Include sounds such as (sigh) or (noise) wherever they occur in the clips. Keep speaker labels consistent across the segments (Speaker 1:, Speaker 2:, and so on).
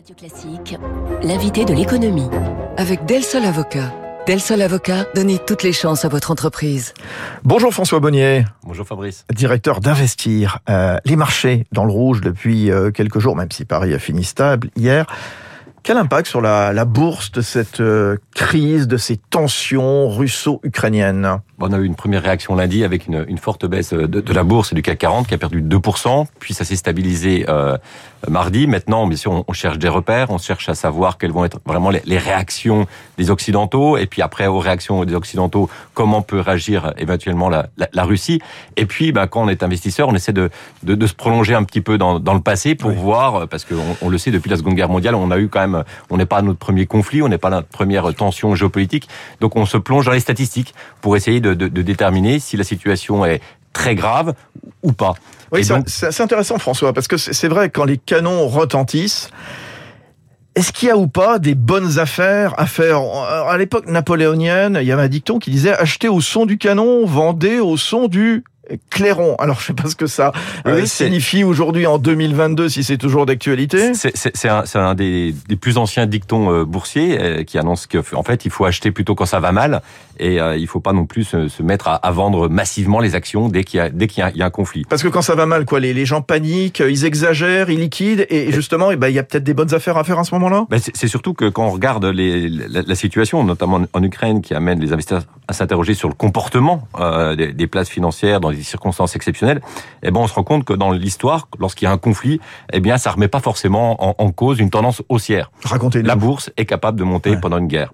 Speaker 1: Radio Classique, l'invité de l'économie.
Speaker 2: Avec Del Sol Avocat. Del Sol Avocat, donnez toutes les chances à votre entreprise.
Speaker 3: Bonjour François Bonnier.
Speaker 4: Bonjour Fabrice.
Speaker 3: Directeur d'Investir. Euh, les marchés dans le rouge depuis euh, quelques jours, même si Paris a fini stable hier. Quel impact sur la, la bourse de cette euh, crise, de ces tensions russo-ukrainiennes?
Speaker 4: On a eu une première réaction lundi avec une, une forte baisse de, de, la bourse et du CAC 40 qui a perdu 2%, puis ça s'est stabilisé euh, mardi. Maintenant, bien sûr, on, cherche des repères, on cherche à savoir quelles vont être vraiment les, les, réactions des Occidentaux, et puis après, aux réactions des Occidentaux, comment peut réagir éventuellement la, la, la Russie. Et puis, ben, quand on est investisseur, on essaie de, de, de se prolonger un petit peu dans, dans le passé pour oui. voir, parce qu'on on le sait, depuis la Seconde Guerre mondiale, on a eu quand même on n'est pas à notre premier conflit, on n'est pas à notre première tension géopolitique. Donc on se plonge dans les statistiques pour essayer de, de, de déterminer si la situation est très grave ou pas.
Speaker 3: Oui, c'est intéressant François, parce que c'est vrai, quand les canons retentissent, est-ce qu'il y a ou pas des bonnes affaires à faire? À l'époque napoléonienne, il y avait un dicton qui disait achetez au son du canon, vendez au son du clairon. Alors, je sais pas ce que ça oui, euh, signifie aujourd'hui en 2022, si c'est toujours d'actualité.
Speaker 4: C'est un, un des, des, plus anciens dictons euh, boursiers euh, qui annonce que, en fait, il faut acheter plutôt quand ça va mal et il faut pas non plus se, se mettre à, à, vendre massivement les actions dès qu'il y y, y, a un conflit.
Speaker 3: Parce que quand ça va mal, quoi, les, les gens paniquent, ils exagèrent, ils liquident et justement, et ben, il y a peut-être des bonnes affaires à faire à ce moment-là?
Speaker 4: Ben, c'est surtout que quand on regarde les, la, la, situation, notamment en Ukraine, qui amène les investisseurs à s'interroger sur le comportement euh, des, des places financières dans des circonstances exceptionnelles, eh ben on se rend compte que dans l'histoire, lorsqu'il y a un conflit, eh bien ça remet pas forcément en, en cause une tendance haussière.
Speaker 3: Racontez
Speaker 4: La bourse est capable de monter ouais. pendant une guerre.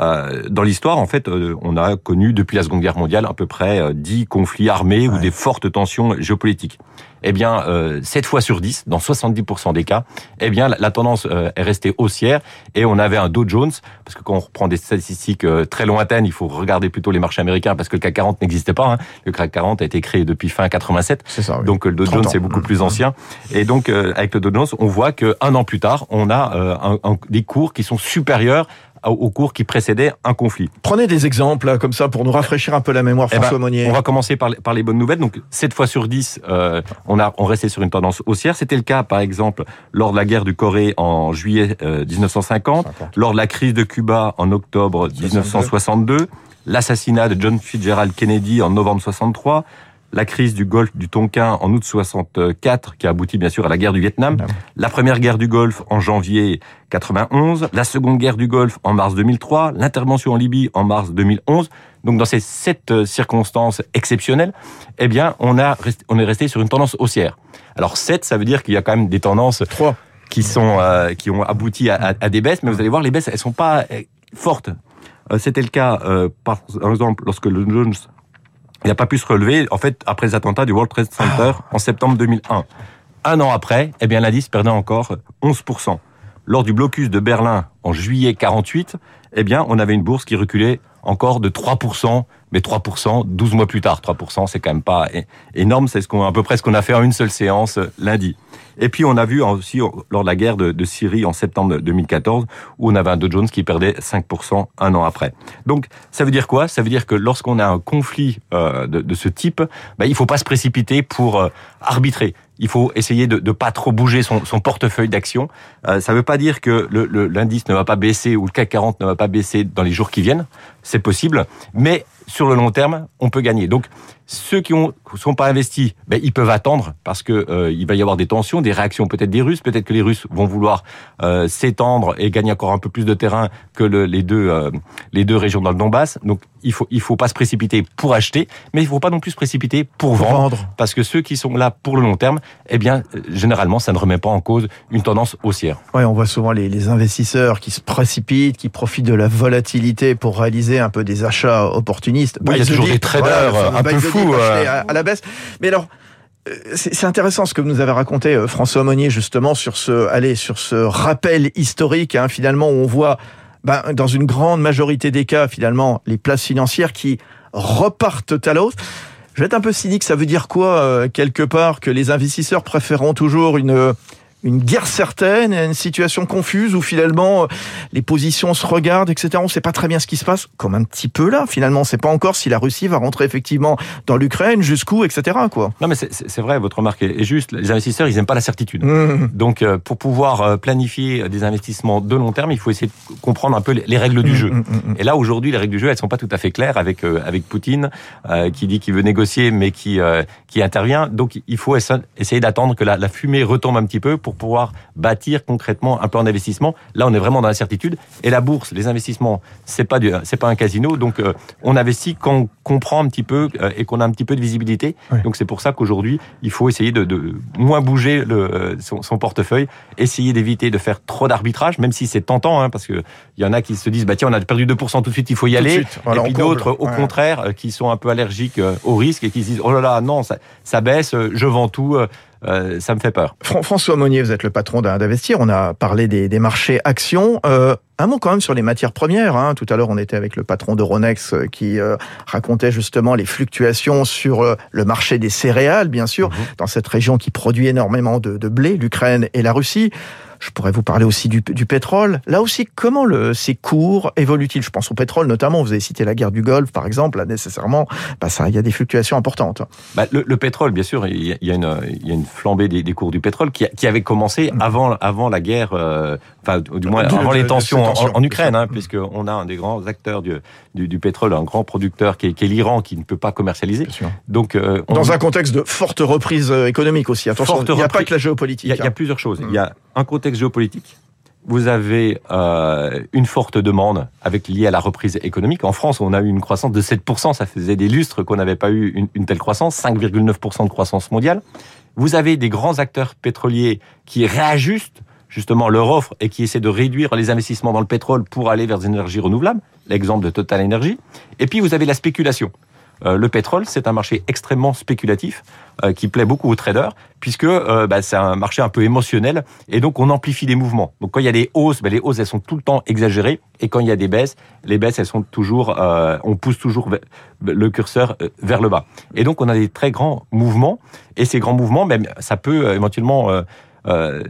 Speaker 4: Euh, dans l'histoire, en fait, euh, on a connu depuis la Seconde Guerre mondiale à peu près euh, 10 conflits armés ouais. ou des fortes tensions géopolitiques. Eh bien, euh, 7 fois sur 10, dans 70% des cas, eh bien, la, tendance euh, est restée haussière et on avait un Dow Jones, parce que quand on reprend des statistiques euh, très lointaines, il faut regarder plutôt les marchés américains parce que le CAC 40 n'existait pas. Hein. Le CAC 40 a été créé depuis fin 87,
Speaker 3: ça, oui.
Speaker 4: donc le Dow Jones est beaucoup plus ancien. Et donc, avec le Dow Jones, on voit qu'un an plus tard, on a un, un, des cours qui sont supérieurs au cours qui précédait un conflit.
Speaker 3: Prenez des exemples comme ça pour nous rafraîchir un peu la mémoire, François
Speaker 4: eh ben,
Speaker 3: Monnier.
Speaker 4: On va commencer par, par les bonnes nouvelles. Donc 7 fois sur 10, euh, on a on restait sur une tendance haussière. C'était le cas, par exemple, lors de la guerre du Corée en juillet euh, 1950, 50. lors de la crise de Cuba en octobre 1962, l'assassinat de John Fitzgerald Kennedy en novembre 63, la crise du Golfe du Tonkin en août 64, qui a abouti bien sûr à la guerre du Vietnam, la première guerre du Golfe en janvier 91, la seconde guerre du Golfe en mars 2003, l'intervention en Libye en mars 2011. Donc dans ces sept euh, circonstances exceptionnelles, eh bien on a on est resté sur une tendance haussière. Alors 7, ça veut dire qu'il y a quand même des tendances
Speaker 3: 3
Speaker 4: qui sont euh, qui ont abouti à, à, à, des baisses, mais vous allez voir les baisses elles sont pas euh, fortes. C'était le cas euh, par exemple lorsque le Jones il n'a pas pu se relever, en fait, après les attentats du World Trade Center oh. en septembre 2001. Un an après, eh bien, l'indice perdait encore 11%. Lors du blocus de Berlin en juillet 48, eh bien, on avait une bourse qui reculait encore de 3%, mais 3%, 12 mois plus tard. 3%, c'est quand même pas énorme, c'est ce à peu près ce qu'on a fait en une seule séance lundi. Et puis on a vu aussi lors de la guerre de, Syrie en septembre 2014 où on avait un Dow Jones qui perdait 5% un an après. Donc ça veut dire quoi? Ça veut dire que lorsqu'on a un conflit euh, de, de, ce type, ben, il faut pas se précipiter pour euh, arbitrer. Il faut essayer de ne pas trop bouger son, portefeuille d'actions. Euh, ça ne veut pas dire que l'indice ne va pas baisser ou le CAC 40 ne va pas baisser dans les jours qui viennent. C'est possible, mais sur le long terme, on peut gagner. Donc, ceux qui ne sont pas investis, ben, ils peuvent attendre parce que euh, il va y avoir des tensions, des réactions peut-être des Russes. Peut-être que les Russes vont vouloir euh, s'étendre et gagner encore un peu plus de terrain que le, les deux euh, les deux régions dans le Donbass. Donc, il faut il faut pas se précipiter pour acheter, mais il faut pas non plus se précipiter pour, pour vendre, vendre, parce que ceux qui sont là pour le long terme, eh bien, généralement, ça ne remet pas en cause une tendance haussière.
Speaker 3: Ouais, on voit souvent les, les investisseurs qui se précipitent, qui profitent de la volatilité pour réaliser un peu des achats opportunistes.
Speaker 4: Oui, il y a toujours des traders voilà, un peu fous
Speaker 3: euh... à, la baisse. Mais alors, c'est intéressant ce que vous nous avez raconté, euh, François Monnier, justement sur ce, allez, sur ce rappel historique, hein, finalement, où on voit, ben, dans une grande majorité des cas, finalement, les places financières qui repartent à l'autre. Je vais être un peu cynique, ça veut dire quoi, euh, quelque part, que les investisseurs préféreront toujours une une guerre certaine, une situation confuse où finalement les positions se regardent, etc. On ne sait pas très bien ce qui se passe, comme un petit peu là. Finalement, on ne sait pas encore si la Russie va rentrer effectivement dans l'Ukraine, jusqu'où, etc. Quoi.
Speaker 4: Non, mais c'est vrai, votre remarque est juste. Les investisseurs, ils n'aiment pas la certitude. Mmh. Donc, euh, pour pouvoir euh, planifier des investissements de long terme, il faut essayer de comprendre un peu les règles du mmh, jeu. Mmh, Et là, aujourd'hui, les règles du jeu, elles sont pas tout à fait claires avec euh, avec Poutine, qui dit qu'il veut négocier, mais qui qui intervient. Donc, il faut essayer d'attendre que la, la fumée retombe un petit peu pour pouvoir bâtir concrètement un plan d'investissement. Là, on est vraiment dans l'incertitude. Et la bourse, les investissements, c'est pas du, c'est pas un casino. Donc, on investit quand on comprend un petit peu et qu'on a un petit peu de visibilité. Donc, c'est pour ça qu'aujourd'hui, il faut essayer de, de moins bouger le, son, son, portefeuille, essayer d'éviter de faire trop d'arbitrage, même si c'est tentant, hein, parce que il y en a qui se disent bah tiens on a perdu 2% tout de suite, il faut y aller, et puis d'autres au contraire euh, qui sont un peu allergiques euh, au risque et qui se disent oh là là non ça, ça baisse, euh, je vends tout. Ça me fait peur.
Speaker 3: François Monnier, vous êtes le patron d'Investir. On a parlé des, des marchés actions. Euh, un mot quand même sur les matières premières. Hein. Tout à l'heure, on était avec le patron d'Euronext qui euh, racontait justement les fluctuations sur euh, le marché des céréales, bien sûr, mhm. dans cette région qui produit énormément de, de blé, l'Ukraine et la Russie. Je pourrais vous parler aussi du, du pétrole. Là aussi, comment le, ces cours évoluent-ils? Je pense au pétrole notamment. Vous avez cité la guerre du Golfe, par exemple. Là, nécessairement, bah, ça, il y a des fluctuations importantes.
Speaker 4: Bah, le, le, pétrole, bien sûr, il y a, il y a, une, il y a une flambée des, des, cours du pétrole qui, qui avait commencé mm. avant, avant la guerre, euh, enfin, du moins avant les tensions en, en, Ukraine, hein, puisqu'on a un des grands acteurs du, du, du pétrole, un grand producteur qui est, qui est l'Iran, qui ne peut pas commercialiser.
Speaker 3: Donc, euh, on... dans un contexte de forte reprise euh, économique aussi. Attention, il n'y a pas que la géopolitique.
Speaker 4: Il y a, il y a hein. plusieurs choses. Mm. Il y a un contexte géopolitique. Vous avez euh, une forte demande avec liée à la reprise économique. En France, on a eu une croissance de 7%. Ça faisait des lustres qu'on n'avait pas eu une, une telle croissance, 5,9% de croissance mondiale. Vous avez des grands acteurs pétroliers qui réajustent justement leur offre et qui essaient de réduire les investissements dans le pétrole pour aller vers des énergies renouvelables. L'exemple de Total Energy. Et puis vous avez la spéculation. Euh, le pétrole, c'est un marché extrêmement spéculatif euh, qui plaît beaucoup aux traders, puisque euh, bah, c'est un marché un peu émotionnel, et donc on amplifie les mouvements. Donc quand il y a des hausses, bah, les hausses elles sont tout le temps exagérées, et quand il y a des baisses, les baisses elles sont toujours, on pousse toujours le curseur vers le bas. Et donc on a des très grands mouvements, et ces grands mouvements, ça peut éventuellement euh,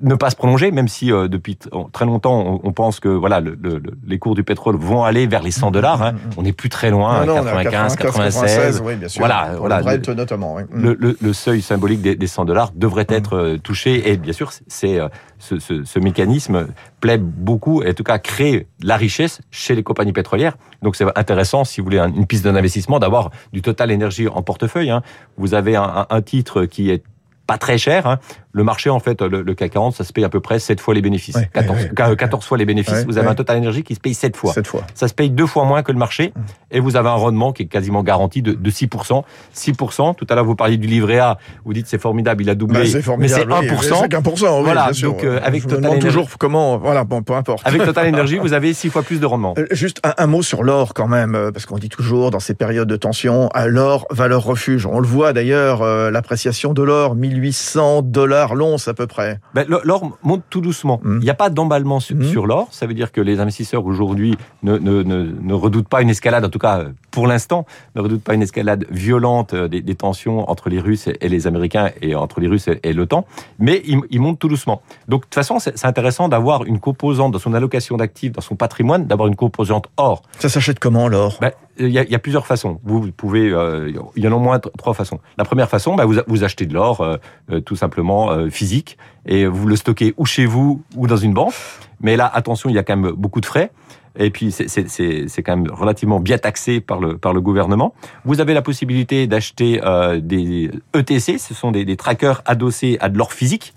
Speaker 4: ne pas se prolonger, même si euh, depuis très longtemps on, pense que voilà le, le, les cours du pétrole vont aller vers les 100 mmh, dollars. Hein. On n'est plus très loin, non, 95, 96.
Speaker 3: oui, bien sûr. Voilà, voilà le, notamment. Oui.
Speaker 4: Le, seuil symbolique des, des 100 dollars devrait être euh, touché et bien sûr c'est ce, ce, ce, mécanisme plaît beaucoup, et en tout cas crée la richesse chez les compagnies pétrolières. Donc c'est intéressant, si vous voulez, une piste d'investissement, d'avoir du Total Énergie en portefeuille. Hein. Vous avez un, un, titre qui est pas très cher. Hein. Le marché, en fait, le, le, CAC 40, ça se paye à peu près 7 fois les bénéfices. 14, 14, fois les bénéfices. vous avez un Total Énergie qui se paye 7 fois.
Speaker 3: 7 fois.
Speaker 4: Ça se paye deux fois moins que le marché. Et vous avez un rendement qui est quasiment garanti de, de 6%. 6%. Tout à l'heure, vous parliez du livret A. Vous dites c'est formidable, il a doublé.
Speaker 3: Bah, mais c'est 1%. c'est 1%. Oui,
Speaker 4: voilà. Donc, euh, avec Total Energy,
Speaker 3: toujours comment, voilà, bon, peu importe.
Speaker 4: Avec Total (laughs) Energy, vous avez 6 fois plus de rendement.
Speaker 3: Euh, juste un, un, mot sur l'or quand même, euh, parce qu'on dit toujours dans ces périodes de tension, l'or, valeur refuge. On le voit d'ailleurs, l'appréciation de l'or, 1800 dollars l'once à peu près.
Speaker 4: Ben, l'or monte tout doucement. Mmh. Il n'y a pas d'emballement sur, mmh. sur l'or. Ça veut dire que les investisseurs aujourd'hui ne, ne, ne, ne, redoutent pas une escalade, en tout cas pour l'instant, ne redoutent pas une escalade violente des, des, tensions entre les Russes et les Américains et entre les Russes et l'OTAN. Mais ils il montent tout doucement. Donc de toute façon, c'est intéressant d'avoir une composante dans son allocation d'actifs, dans son patrimoine, d'avoir une composante or.
Speaker 3: Ça s'achète comment l'or?
Speaker 4: Ben, il y, a, plusieurs façons. Vous pouvez, euh, il y en a au moins trois façons. La première façon, bah, vous, achetez de l'or, euh, euh, tout simplement physique, et vous le stockez ou chez vous ou dans une banque. Mais là, attention, il y a quand même beaucoup de frais. Et puis c'est quand même relativement bien taxé par le par le gouvernement. Vous avez la possibilité d'acheter des ETC, ce sont des, trackers adossés à de l'or physique.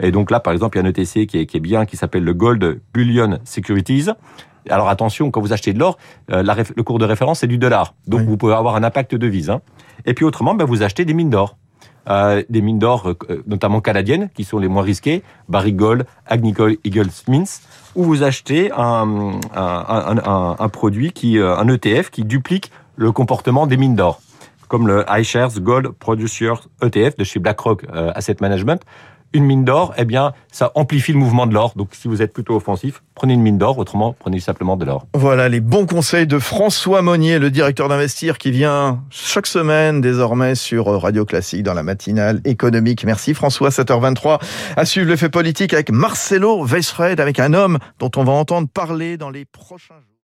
Speaker 4: Et donc là, par exemple, il y a un ETC qui est bien, qui s'appelle le Gold Bullion Securities. Alors attention, quand vous achetez de l'or, euh, le cours de référence c'est du dollar, donc oui. vous pouvez avoir un impact de devise. Hein. Et puis autrement, ben, vous achetez des mines d'or. Euh, des mines d'or, euh, notamment canadiennes, qui sont les moins risquées, Barrick Gold, Agnico Eagle Mines, où vous achetez un, un, un, un, produit, qui, un ETF qui duplique le comportement des mines d'or, comme le iShares Gold Producers ETF de chez BlackRock Asset Management, une mine d'or, eh bien, ça amplifie le mouvement de l'or. Donc, si vous êtes plutôt offensif, prenez une mine d'or. Autrement, prenez simplement de l'or.
Speaker 3: Voilà les bons conseils de François Monnier, le directeur d'Investir, qui vient chaque semaine désormais sur Radio Classique dans la matinale économique. Merci François, 7h23. À suivre le fait politique avec Marcelo Weisfred, avec un homme dont on va entendre parler dans les prochains jours.